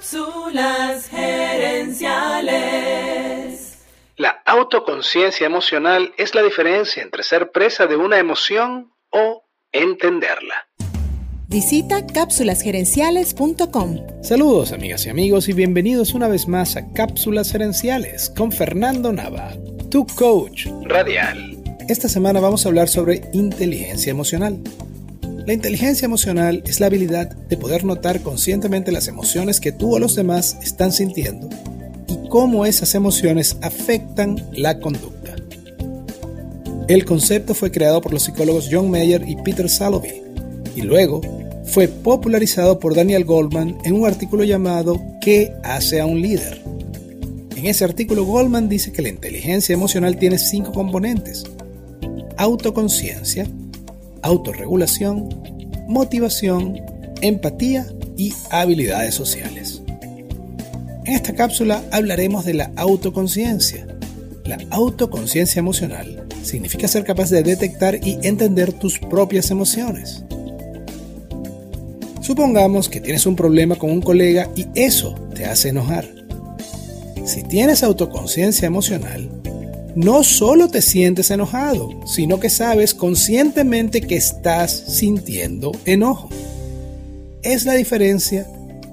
Cápsulas gerenciales. La autoconciencia emocional es la diferencia entre ser presa de una emoción o entenderla. Visita cápsulasgerenciales.com. Saludos amigas y amigos y bienvenidos una vez más a Cápsulas Gerenciales con Fernando Nava, tu coach radial. Esta semana vamos a hablar sobre inteligencia emocional. La inteligencia emocional es la habilidad de poder notar conscientemente las emociones que tú o los demás están sintiendo y cómo esas emociones afectan la conducta. El concepto fue creado por los psicólogos John Mayer y Peter Salovey y luego fue popularizado por Daniel Goldman en un artículo llamado ¿Qué hace a un líder? En ese artículo Goldman dice que la inteligencia emocional tiene cinco componentes. Autoconciencia, autorregulación, motivación, empatía y habilidades sociales. En esta cápsula hablaremos de la autoconciencia. La autoconciencia emocional significa ser capaz de detectar y entender tus propias emociones. Supongamos que tienes un problema con un colega y eso te hace enojar. Si tienes autoconciencia emocional, no solo te sientes enojado, sino que sabes conscientemente que estás sintiendo enojo. Es la diferencia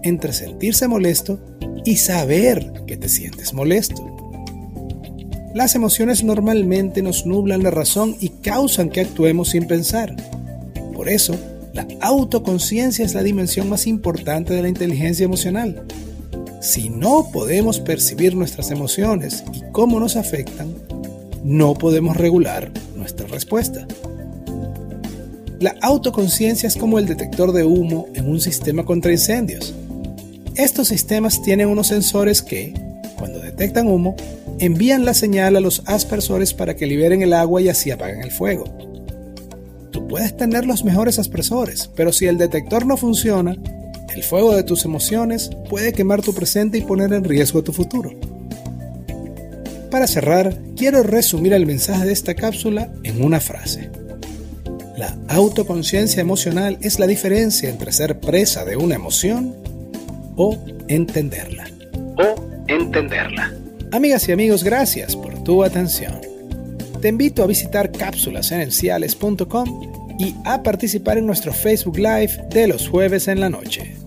entre sentirse molesto y saber que te sientes molesto. Las emociones normalmente nos nublan la razón y causan que actuemos sin pensar. Por eso, la autoconciencia es la dimensión más importante de la inteligencia emocional. Si no podemos percibir nuestras emociones y cómo nos afectan, no podemos regular nuestra respuesta. La autoconciencia es como el detector de humo en un sistema contra incendios. Estos sistemas tienen unos sensores que, cuando detectan humo, envían la señal a los aspersores para que liberen el agua y así apaguen el fuego. Tú puedes tener los mejores aspersores, pero si el detector no funciona, el fuego de tus emociones puede quemar tu presente y poner en riesgo tu futuro. Para cerrar, quiero resumir el mensaje de esta cápsula en una frase. La autoconciencia emocional es la diferencia entre ser presa de una emoción o entenderla. O entenderla. Amigas y amigos, gracias por tu atención. Te invito a visitar cápsulasenenciales.com y a participar en nuestro Facebook Live de los jueves en la noche.